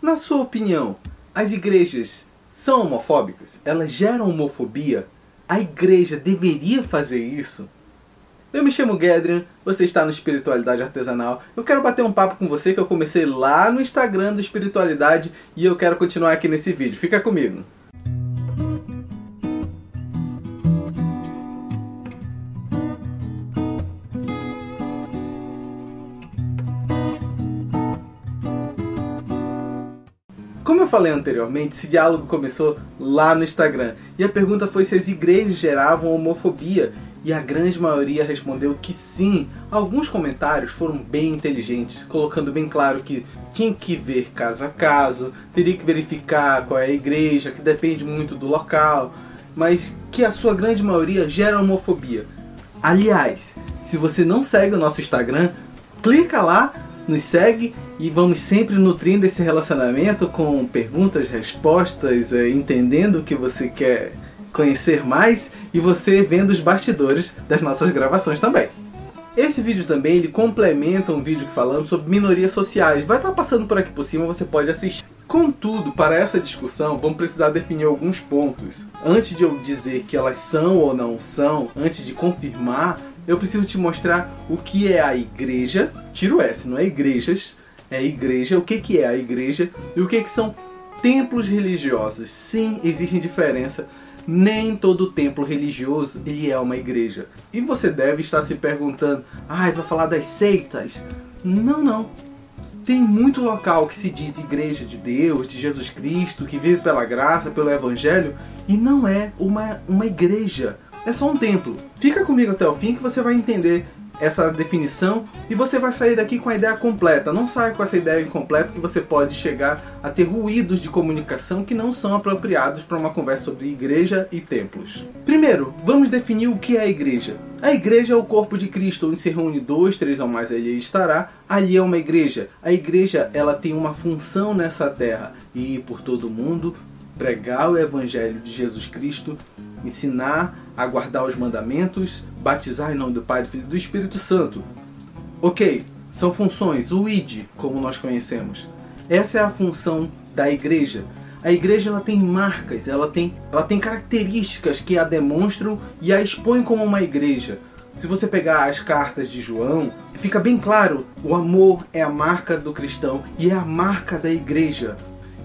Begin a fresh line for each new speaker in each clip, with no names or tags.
Na sua opinião, as igrejas são homofóbicas? Elas geram homofobia? A igreja deveria fazer isso? Eu me chamo Gedrian, você está no Espiritualidade Artesanal. Eu quero bater um papo com você que eu comecei lá no Instagram do Espiritualidade e eu quero continuar aqui nesse vídeo. Fica comigo. Eu falei anteriormente, esse diálogo começou lá no Instagram. E a pergunta foi se as igrejas geravam homofobia e a grande maioria respondeu que sim. Alguns comentários foram bem inteligentes, colocando bem claro que tinha que ver caso a caso, teria que verificar qual é a igreja, que depende muito do local, mas que a sua grande maioria gera homofobia. Aliás, se você não segue o nosso Instagram, clica lá, nos segue e vamos sempre nutrindo esse relacionamento com perguntas, respostas, eh, entendendo o que você quer conhecer mais e você vendo os bastidores das nossas gravações também. Esse vídeo também ele complementa um vídeo que falamos sobre minorias sociais. Vai estar passando por aqui por cima, você pode assistir. Contudo, para essa discussão, vamos precisar definir alguns pontos. Antes de eu dizer que elas são ou não são, antes de confirmar, eu preciso te mostrar o que é a igreja. Tiro S, não é igrejas, é igreja. O que, que é a igreja e o que, que são templos religiosos. Sim, existe diferença nem todo templo religioso ele é uma igreja. E você deve estar se perguntando: "Ah, vai falar das seitas?" Não, não. Tem muito local que se diz igreja de Deus, de Jesus Cristo, que vive pela graça, pelo evangelho, e não é uma, uma igreja. É só um templo. Fica comigo até o fim que você vai entender essa definição e você vai sair daqui com a ideia completa. Não saia com essa ideia incompleta que você pode chegar a ter ruídos de comunicação que não são apropriados para uma conversa sobre igreja e templos. Primeiro, vamos definir o que é a igreja. A igreja é o corpo de Cristo, onde se reúne dois, três ou mais, ali estará. Ali é uma igreja. A igreja ela tem uma função nessa terra e por todo o mundo, pregar o evangelho de Jesus Cristo, ensinar a guardar os mandamentos, batizar em nome do Pai, do Filho e do Espírito Santo. Ok, são funções, o ID, como nós conhecemos. Essa é a função da igreja. A igreja ela tem marcas, ela tem, ela tem características que a demonstram e a expõem como uma igreja. Se você pegar as cartas de João, fica bem claro: o amor é a marca do cristão e é a marca da igreja.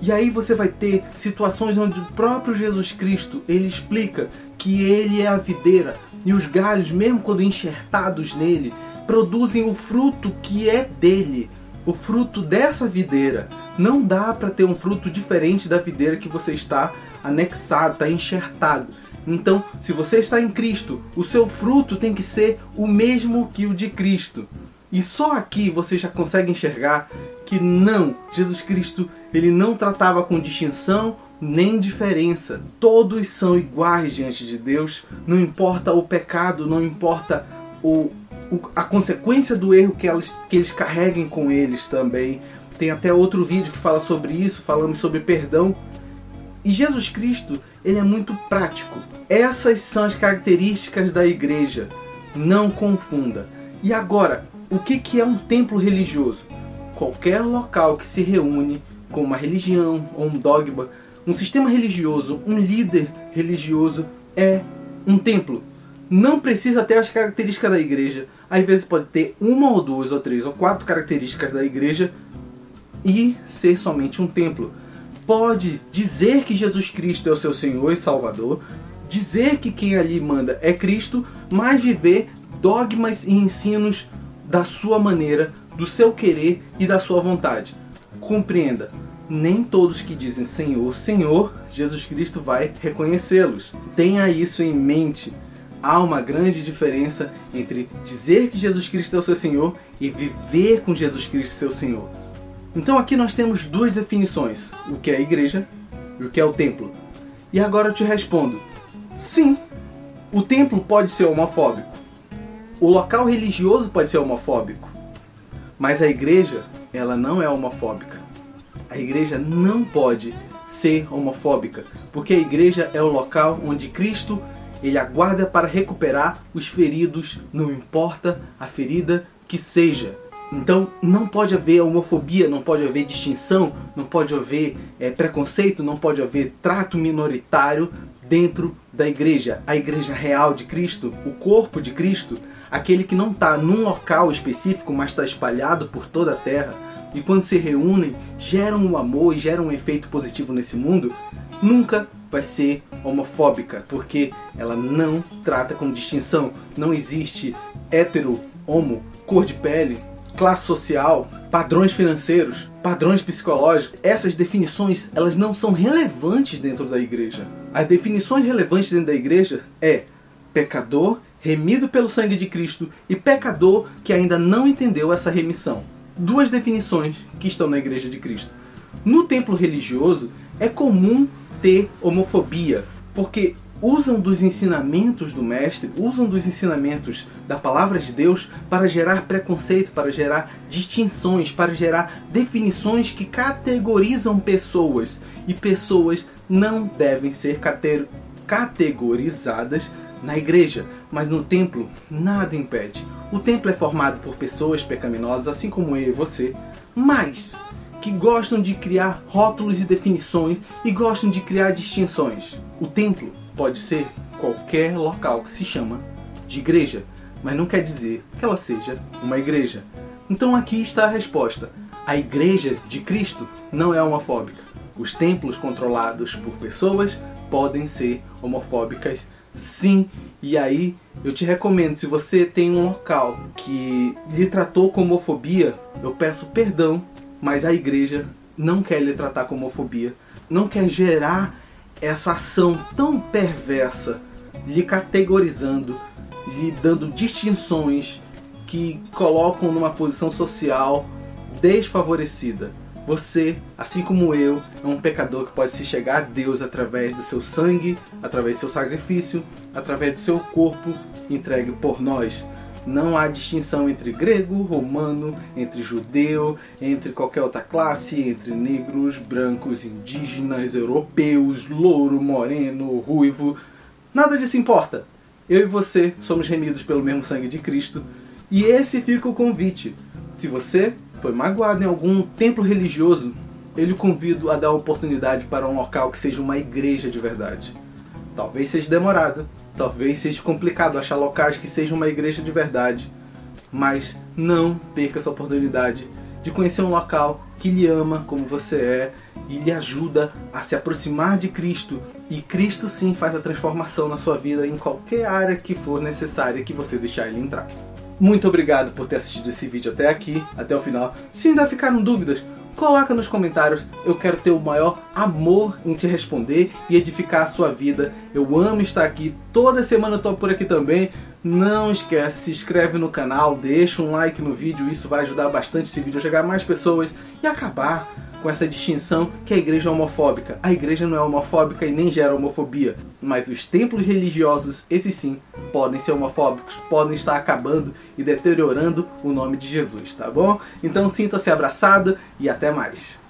E aí você vai ter situações onde o próprio Jesus Cristo ele explica que ele é a videira e os galhos, mesmo quando enxertados nele, produzem o fruto que é dele, o fruto dessa videira. Não dá para ter um fruto diferente da videira que você está anexado, está enxertado. Então, se você está em Cristo, o seu fruto tem que ser o mesmo que o de Cristo. E só aqui você já consegue enxergar que não, Jesus Cristo, ele não tratava com distinção nem diferença. Todos são iguais diante de Deus, não importa o pecado, não importa o, o a consequência do erro que eles, que eles carreguem com eles também. Tem até outro vídeo que fala sobre isso, falando sobre perdão. E Jesus Cristo, ele é muito prático. Essas são as características da igreja. Não confunda. E agora, o que, que é um templo religioso? qualquer local que se reúne com uma religião ou um dogma, um sistema religioso, um líder religioso é um templo. Não precisa ter as características da igreja. Às vezes pode ter uma ou duas ou três ou quatro características da igreja e ser somente um templo. Pode dizer que Jesus Cristo é o seu Senhor e Salvador, dizer que quem ali manda é Cristo, mas viver dogmas e ensinos da sua maneira, do seu querer e da sua vontade. Compreenda, nem todos que dizem Senhor, Senhor, Jesus Cristo vai reconhecê-los. Tenha isso em mente. Há uma grande diferença entre dizer que Jesus Cristo é o seu Senhor e viver com Jesus Cristo seu Senhor. Então aqui nós temos duas definições: o que é a igreja e o que é o templo. E agora eu te respondo: sim, o templo pode ser homofóbico. O local religioso pode ser homofóbico. Mas a igreja, ela não é homofóbica. A igreja não pode ser homofóbica, porque a igreja é o local onde Cristo ele aguarda para recuperar os feridos, não importa a ferida que seja. Então não pode haver homofobia, não pode haver distinção, não pode haver é, preconceito, não pode haver trato minoritário dentro da igreja. A igreja real de Cristo, o corpo de Cristo, aquele que não está num local específico, mas está espalhado por toda a terra, e quando se reúnem, geram um amor e geram um efeito positivo nesse mundo, nunca vai ser homofóbica, porque ela não trata com distinção. Não existe hétero, homo, cor de pele, classe social, padrões financeiros, padrões psicológicos. Essas definições, elas não são relevantes dentro da igreja. As definições relevantes dentro da igreja é pecador remido pelo sangue de Cristo e pecador que ainda não entendeu essa remissão. Duas definições que estão na igreja de Cristo. No templo religioso é comum ter homofobia, porque usam dos ensinamentos do mestre, usam dos ensinamentos da palavra de Deus para gerar preconceito, para gerar distinções, para gerar definições que categorizam pessoas. E pessoas não devem ser categorizadas na igreja, mas no templo nada impede. O templo é formado por pessoas pecaminosas, assim como eu e você, mas que gostam de criar rótulos e definições e gostam de criar distinções. O templo pode ser qualquer local que se chama de igreja, mas não quer dizer que ela seja uma igreja. Então aqui está a resposta. A igreja de Cristo não é homofóbica. Os templos controlados por pessoas podem ser homofóbicas sim. E aí eu te recomendo, se você tem um local que lhe tratou com homofobia, eu peço perdão, mas a igreja não quer lhe tratar com homofobia, não quer gerar essa ação tão perversa, lhe categorizando, lhe dando distinções que colocam numa posição social desfavorecida. Você, assim como eu, é um pecador que pode se chegar a Deus através do seu sangue, através do seu sacrifício, através do seu corpo entregue por nós. Não há distinção entre grego, romano, entre judeu, entre qualquer outra classe, entre negros, brancos, indígenas, europeus, louro, moreno, ruivo. Nada disso importa. Eu e você somos remidos pelo mesmo sangue de Cristo. E esse fica o convite. Se você foi magoado em algum templo religioso, eu lhe convido a dar oportunidade para um local que seja uma igreja de verdade. Talvez seja demorado, talvez seja complicado achar locais que sejam uma igreja de verdade, mas não perca essa oportunidade de conhecer um local que lhe ama como você é e lhe ajuda a se aproximar de Cristo. E Cristo sim faz a transformação na sua vida em qualquer área que for necessária que você deixar ele entrar. Muito obrigado por ter assistido esse vídeo até aqui, até o final. Se ainda ficaram dúvidas, coloca nos comentários. Eu quero ter o maior amor em te responder e edificar a sua vida. Eu amo estar aqui. Toda semana eu tô por aqui também. Não esquece, se inscreve no canal, deixa um like no vídeo. Isso vai ajudar bastante esse vídeo a chegar a mais pessoas e acabar com essa distinção que a igreja é homofóbica. A igreja não é homofóbica e nem gera homofobia, mas os templos religiosos, esses sim, podem ser homofóbicos, podem estar acabando e deteriorando o nome de Jesus, tá bom? Então sinta-se abraçado e até mais.